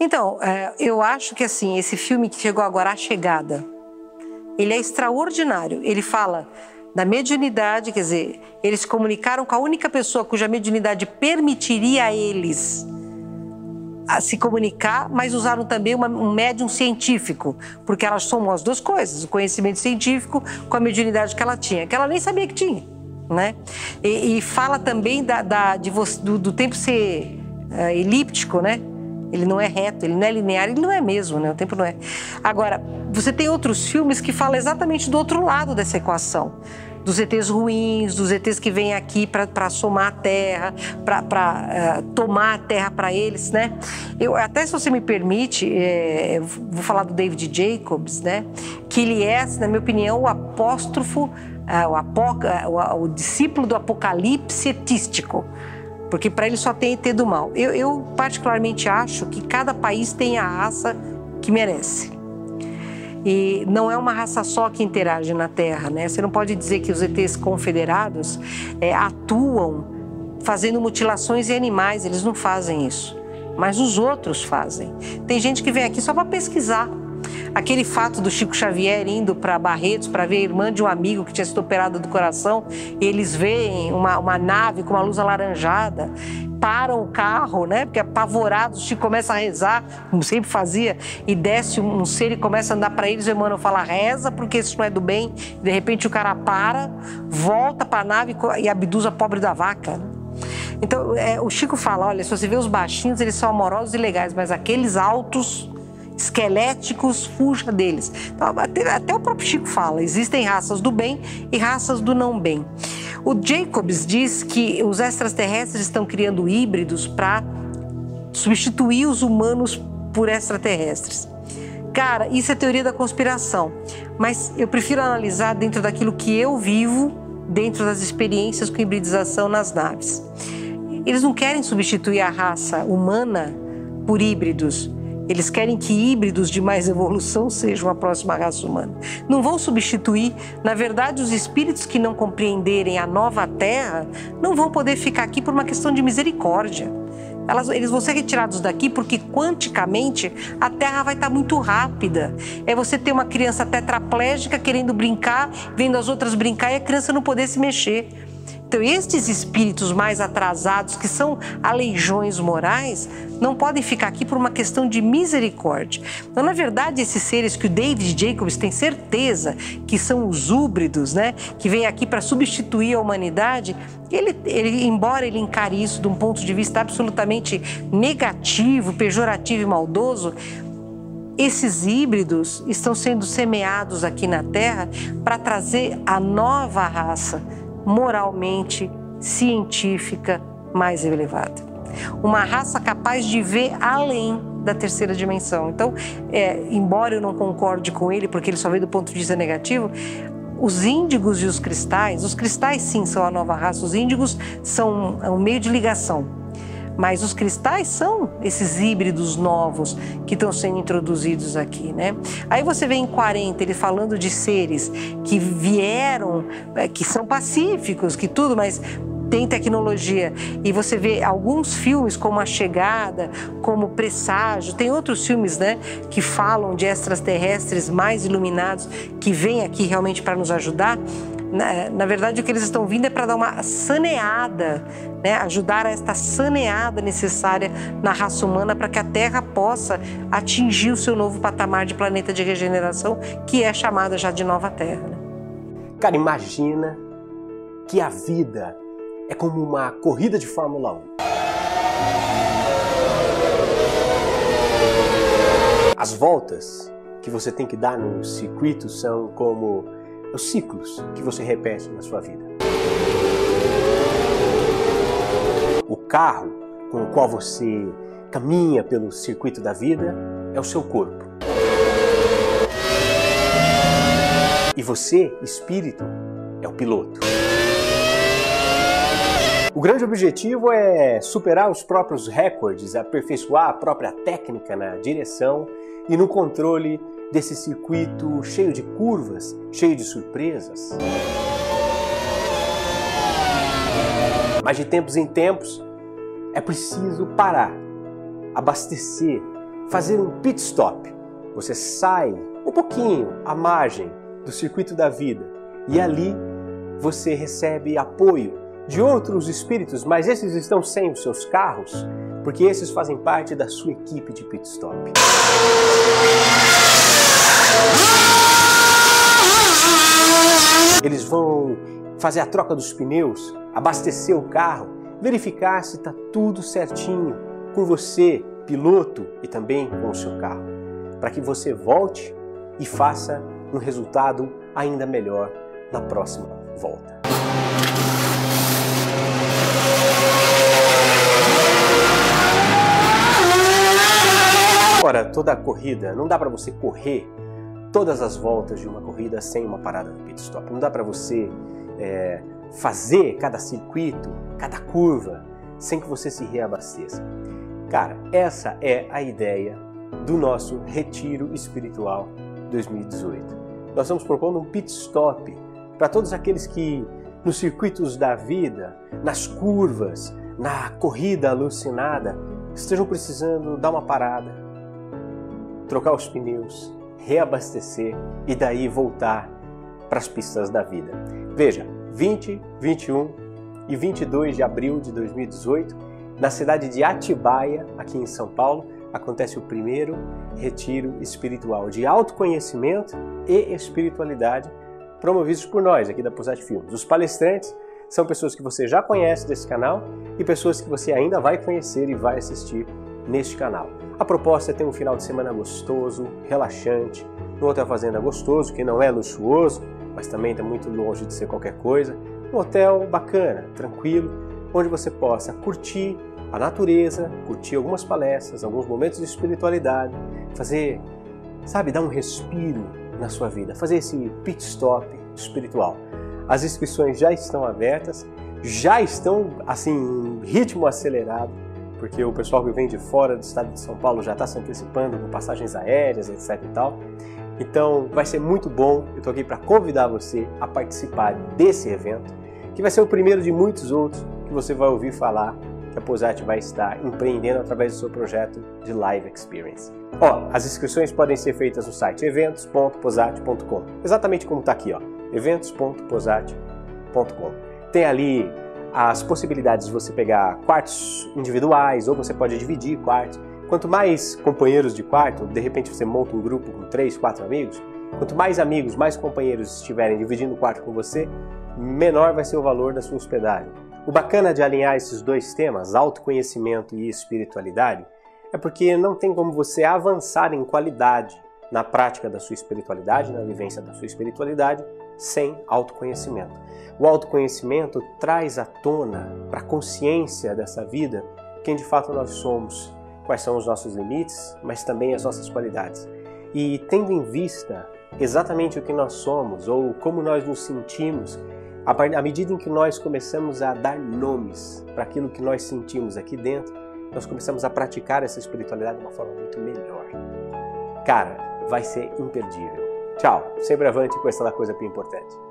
Então, é, eu acho que assim, esse filme que chegou agora, A Chegada, ele é extraordinário. Ele fala da mediunidade, quer dizer, eles comunicaram com a única pessoa cuja mediunidade permitiria a eles a se comunicar, mas usaram também uma, um médium científico, porque elas somam as duas coisas, o conhecimento científico com a mediunidade que ela tinha, que ela nem sabia que tinha, né? E, e fala também da, da de, do, do, tempo ser uh, elíptico, né? Ele não é reto, ele não é linear, ele não é mesmo, né? O tempo não é. Agora, você tem outros filmes que falam exatamente do outro lado dessa equação dos ETs ruins, dos ETs que vêm aqui para somar a terra, para uh, eh, tomar a terra para eles, né? Eu, até se você me permite, é, vou falar do David Jacobs, né? Que ele é, na minha opinião, o apóstrofo, uh, o, apoca, o, o discípulo do apocalipse etístico porque para ele só tem ET do mal. Eu, eu, particularmente acho que cada país tem a raça que merece. E não é uma raça só que interage na Terra, né? Você não pode dizer que os ETs confederados é, atuam fazendo mutilações em animais, eles não fazem isso. Mas os outros fazem. Tem gente que vem aqui só para pesquisar. Aquele fato do Chico Xavier indo para Barretos para ver a irmã de um amigo que tinha sido operada do coração, eles veem uma, uma nave com uma luz alaranjada param o carro, né? Porque apavorados, Chico começa a rezar, como sempre fazia, e desce um ser e começa a andar para eles. O Emmanuel fala: reza, porque isso não é do bem. De repente o cara para, volta para a nave e abduz a pobre da vaca. Então, é, o Chico fala: olha, se você vê os baixinhos, eles são amorosos e legais, mas aqueles altos esqueléticos, fuja deles. Então, até, até, o próprio Chico fala: existem raças do bem e raças do não bem. O Jacobs diz que os extraterrestres estão criando híbridos para substituir os humanos por extraterrestres. Cara, isso é teoria da conspiração, mas eu prefiro analisar dentro daquilo que eu vivo, dentro das experiências com hibridização nas naves. Eles não querem substituir a raça humana por híbridos. Eles querem que híbridos de mais evolução sejam a próxima raça humana. Não vão substituir. Na verdade, os espíritos que não compreenderem a nova Terra não vão poder ficar aqui por uma questão de misericórdia. Elas, eles vão ser retirados daqui porque quanticamente a Terra vai estar muito rápida. É você ter uma criança tetraplégica querendo brincar, vendo as outras brincar e a criança não poder se mexer. Então, estes espíritos mais atrasados, que são aleijões morais, não podem ficar aqui por uma questão de misericórdia. Então, na verdade, esses seres que o David Jacobs tem certeza que são os húbridos, né, que vêm aqui para substituir a humanidade, ele, ele, embora ele encare isso de um ponto de vista absolutamente negativo, pejorativo e maldoso, esses híbridos estão sendo semeados aqui na Terra para trazer a nova raça moralmente, científica mais elevada. Uma raça capaz de ver além da terceira dimensão. Então, é, embora eu não concorde com ele, porque ele só vê do ponto de vista negativo, os índigos e os cristais, os cristais sim são a nova raça, os índigos são um meio de ligação mas os cristais são esses híbridos novos que estão sendo introduzidos aqui, né? Aí você vê em 40 ele falando de seres que vieram, é, que são pacíficos, que tudo, mas tem tecnologia e você vê alguns filmes como A Chegada, como Presságio, tem outros filmes, né, que falam de extraterrestres mais iluminados que vêm aqui realmente para nos ajudar. Na, na, verdade, o que eles estão vindo é para dar uma saneada, né? ajudar a esta saneada necessária na raça humana para que a Terra possa atingir o seu novo patamar de planeta de regeneração, que é chamada já de Nova Terra. Né? Cara, imagina que a vida é como uma corrida de Fórmula 1. As voltas que você tem que dar no circuito são como os ciclos que você repete na sua vida. O carro com o qual você caminha pelo circuito da vida é o seu corpo. E você, espírito, é o piloto. O grande objetivo é superar os próprios recordes, aperfeiçoar a própria técnica na direção e no controle desse circuito cheio de curvas, cheio de surpresas. Mas de tempos em tempos é preciso parar, abastecer, fazer um pit stop. Você sai um pouquinho à margem do circuito da vida e ali você recebe apoio de outros espíritos, mas esses estão sem os seus carros, porque esses fazem parte da sua equipe de pit stop. Eles vão fazer a troca dos pneus, abastecer o carro, verificar se está tudo certinho com você, piloto, e também com o seu carro, para que você volte e faça um resultado ainda melhor na próxima volta. Ora, toda a corrida, não dá para você correr todas as voltas de uma corrida sem uma parada no pit stop. Não dá para você é, fazer cada circuito, cada curva, sem que você se reabasteça. Cara, essa é a ideia do nosso Retiro Espiritual 2018. Nós estamos propondo um pit stop para todos aqueles que nos circuitos da vida, nas curvas, na corrida alucinada, estejam precisando dar uma parada, trocar os pneus, reabastecer e daí voltar para as pistas da vida. Veja, 20, 21 e 22 de abril de 2018, na cidade de Atibaia, aqui em São Paulo, acontece o primeiro retiro espiritual de autoconhecimento e espiritualidade promovidos por nós aqui da Posat Filmes. Os palestrantes são pessoas que você já conhece desse canal e pessoas que você ainda vai conhecer e vai assistir neste canal. A proposta é ter um final de semana gostoso, relaxante, no hotel fazenda gostoso, que não é luxuoso, mas também está muito longe de ser qualquer coisa. Um hotel bacana, tranquilo, onde você possa curtir a natureza, curtir algumas palestras, alguns momentos de espiritualidade, fazer, sabe, dar um respiro na sua vida, fazer esse pit stop espiritual. As inscrições já estão abertas, já estão assim em ritmo acelerado, porque o pessoal que vem de fora do estado de São Paulo já está se antecipando com passagens aéreas, etc e tal. Então vai ser muito bom. Eu estou aqui para convidar você a participar desse evento, que vai ser o primeiro de muitos outros que você vai ouvir falar que a Posat vai estar empreendendo através do seu projeto de Live Experience. Ó, as inscrições podem ser feitas no site eventos.posat.com, exatamente como está aqui, ó, eventos.posat.com. Tem ali as possibilidades de você pegar quartos individuais ou você pode dividir quartos. Quanto mais companheiros de quarto, de repente você monta um grupo com três, quatro amigos, quanto mais amigos, mais companheiros estiverem dividindo o quarto com você, menor vai ser o valor da sua hospedagem. O bacana de alinhar esses dois temas, autoconhecimento e espiritualidade, é porque não tem como você avançar em qualidade na prática da sua espiritualidade, na vivência da sua espiritualidade, sem autoconhecimento. O autoconhecimento traz à tona, para a consciência dessa vida, quem de fato nós somos, quais são os nossos limites, mas também as nossas qualidades. E tendo em vista exatamente o que nós somos ou como nós nos sentimos, à medida em que nós começamos a dar nomes para aquilo que nós sentimos aqui dentro, nós começamos a praticar essa espiritualidade de uma forma muito melhor. Cara, vai ser imperdível. Tchau, sempre avante com essa coisa bem importante.